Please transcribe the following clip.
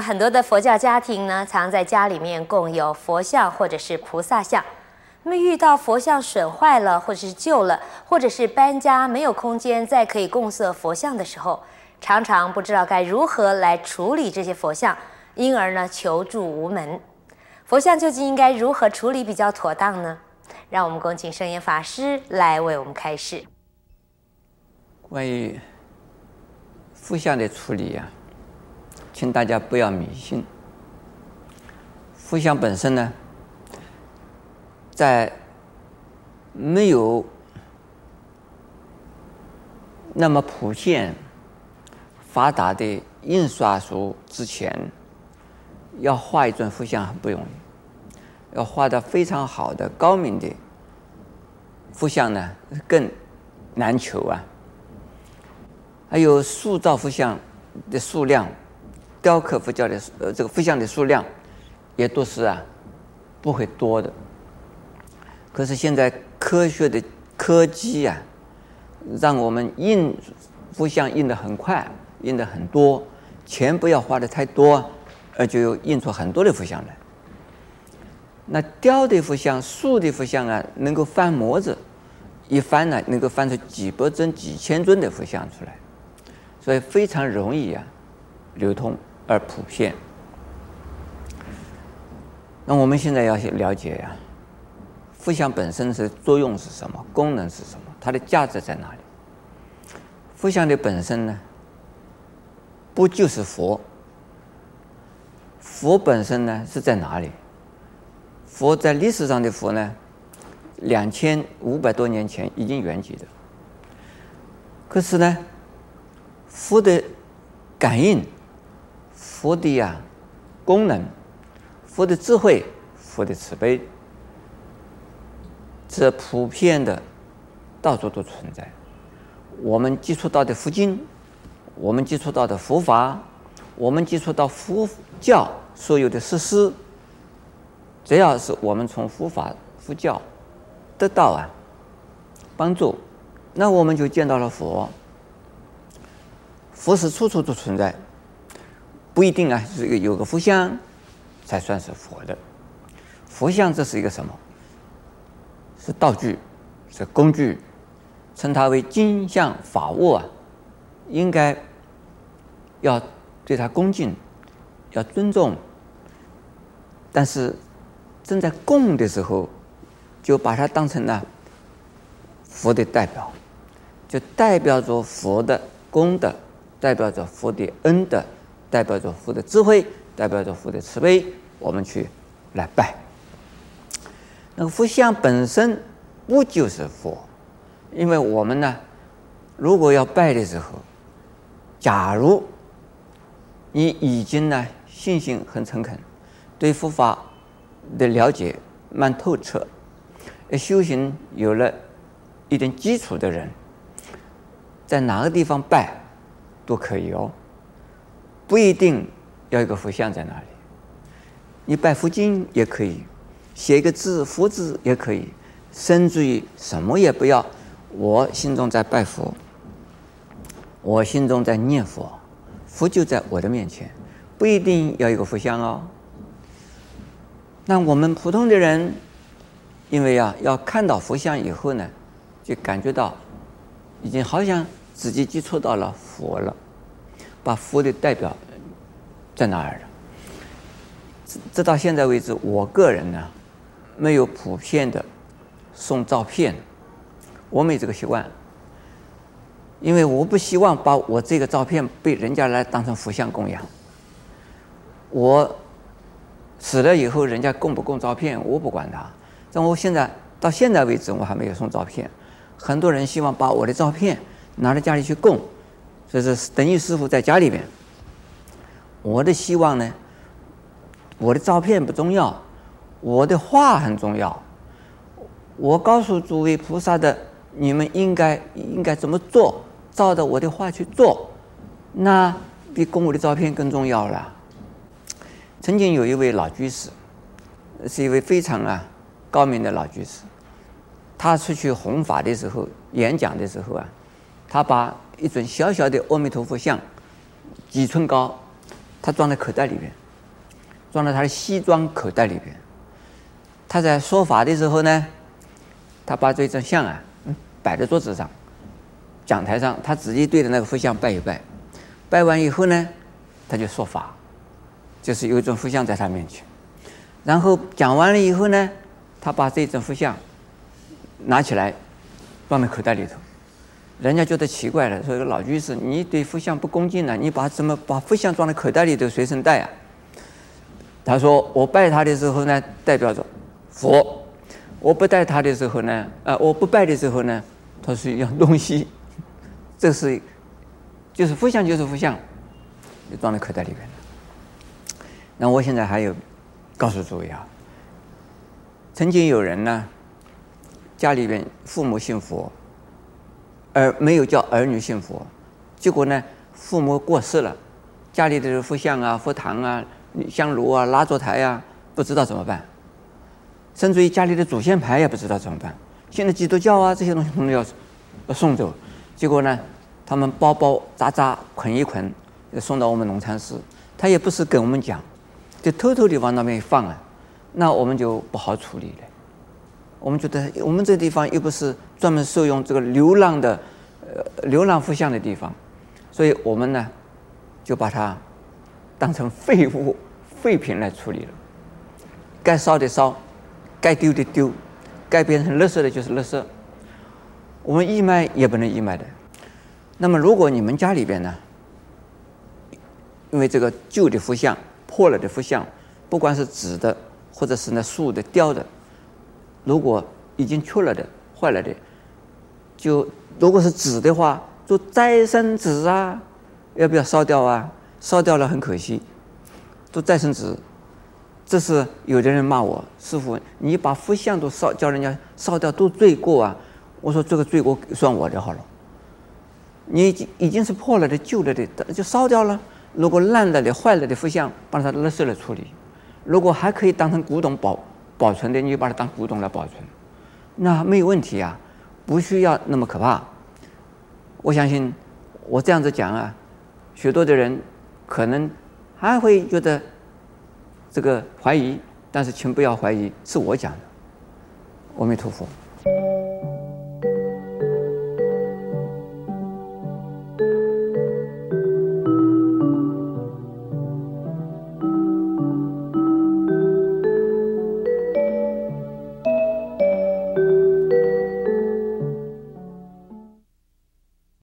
很多的佛教家庭呢，常在家里面供有佛像或者是菩萨像。那么遇到佛像损坏了，或者是旧了，或者是搬家没有空间再可以供设佛像的时候，常常不知道该如何来处理这些佛像，因而呢求助无门。佛像究竟应该如何处理比较妥当呢？让我们恭请圣严法师来为我们开示。关于佛像的处理呀、啊，请大家不要迷信。佛像本身呢，在没有那么普遍、发达的印刷术之前，要画一尊佛像很不容易，要画的非常好的、高明的佛像呢，更难求啊。还有塑造佛像的数量，雕刻佛教的呃这个佛像的数量，也都是啊不会多的。可是现在科学的科技啊，让我们印佛像印得很快，印得很多，钱不要花得太多。而就有印出很多的佛像来。那雕的佛像、塑的佛像啊，能够翻模子，一翻呢，能够翻出几百尊、几千尊的佛像出来，所以非常容易啊，流通而普遍。那我们现在要去了解呀、佛像本身是作用是什么，功能是什么，它的价值在哪里？佛像的本身呢，不就是佛？佛本身呢是在哪里？佛在历史上的佛呢，两千五百多年前已经圆寂的。可是呢，佛的感应、佛的呀、啊、功能、佛的智慧、佛的慈悲，这普遍的到处都存在。我们接触到的佛经，我们接触到的佛法，我们接触到佛教。所有的实施，只要是我们从佛法、佛教得到啊帮助，那我们就见到了佛。佛是处处都存在，不一定啊，是一个有个佛像才算是佛的。佛像这是一个什么？是道具，是工具，称它为金像法物啊，应该要对它恭敬，要尊重。但是，正在供的时候，就把它当成了佛的代表，就代表着佛的功德，代表着佛的恩德，代表着佛的智慧，代表着佛的慈悲，我们去来拜。那个佛像本身不就是佛？因为我们呢，如果要拜的时候，假如你已经呢信心很诚恳。对佛法的了解蛮透彻，修行有了一点基础的人，在哪个地方拜都可以哦，不一定要一个佛像在那里。你拜佛经也可以，写一个字佛字也可以，甚至于什么也不要，我心中在拜佛，我心中在念佛，佛就在我的面前，不一定要一个佛像哦。那我们普通的人，因为啊，要看到佛像以后呢，就感觉到已经好像自己接触到了佛了，把佛的代表在哪儿了？直到现在为止，我个人呢，没有普遍的送照片，我没这个习惯，因为我不希望把我这个照片被人家来当成佛像供养，我。死了以后，人家供不供照片，我不管他。但我现在到现在为止，我还没有送照片。很多人希望把我的照片拿到家里去供，所以是等于师傅在家里面。我的希望呢，我的照片不重要，我的话很重要。我告诉诸位菩萨的，你们应该应该怎么做，照着我的话去做，那比供我的照片更重要了。曾经有一位老居士，是一位非常啊高明的老居士。他出去弘法的时候，演讲的时候啊，他把一尊小小的阿弥陀佛像，几寸高，他装在口袋里边，装在他的西装口袋里边。他在说法的时候呢，他把这张像啊，摆在桌子上，讲台上，他直接对着那个佛像拜一拜，拜完以后呢，他就说法，就是有一尊佛像在他面前。然后讲完了以后呢，他把这尊佛像拿起来，装在口袋里头。人家觉得奇怪了，说：“老居士，你对佛像不恭敬呢？你把怎么把佛像装在口袋里头随身带啊？”他说：“我拜他的时候呢，代表着。”佛，我不带他的时候呢，啊、我不拜的时候呢，它是一样东西，这是，就是佛像就是佛像，就装在口袋里边。那我现在还有告诉诸位啊，曾经有人呢，家里边父母信佛，而没有叫儿女信佛，结果呢，父母过世了，家里的佛像啊、佛堂啊、香炉啊、蜡烛台啊，不知道怎么办。甚至于家里的祖先牌也不知道怎么办。现在基督教啊这些东西，他们要要送走，结果呢，他们包包扎扎捆一捆，送到我们农禅寺。他也不是跟我们讲，就偷偷地往那边一放啊，那我们就不好处理了。我们觉得我们这地方又不是专门收容这个流浪的呃流浪佛像的地方，所以我们呢就把它当成废物废品来处理了，该烧的烧。该丢的丢，该变成垃圾的就是垃圾。我们义卖也不能义卖的。那么，如果你们家里边呢，因为这个旧的佛像、破了的佛像，不管是纸的，或者是那树的、雕的，如果已经缺了的、坏了的，就如果是纸的话，做再生纸啊，要不要烧掉啊？烧掉了很可惜，做再生纸。这是有的人骂我师傅，你把佛像都烧，叫人家烧掉都罪过啊！我说这个罪过算我的好了。你已经已经是破了的、旧了的，就烧掉了。如果烂了的、坏了的佛像，把它垃圾来处理；如果还可以当成古董保保存的，你就把它当古董来保存，那没有问题啊，不需要那么可怕。我相信我这样子讲啊，许多的人可能还会觉得。这个怀疑，但是请不要怀疑，是我讲的。阿弥陀佛。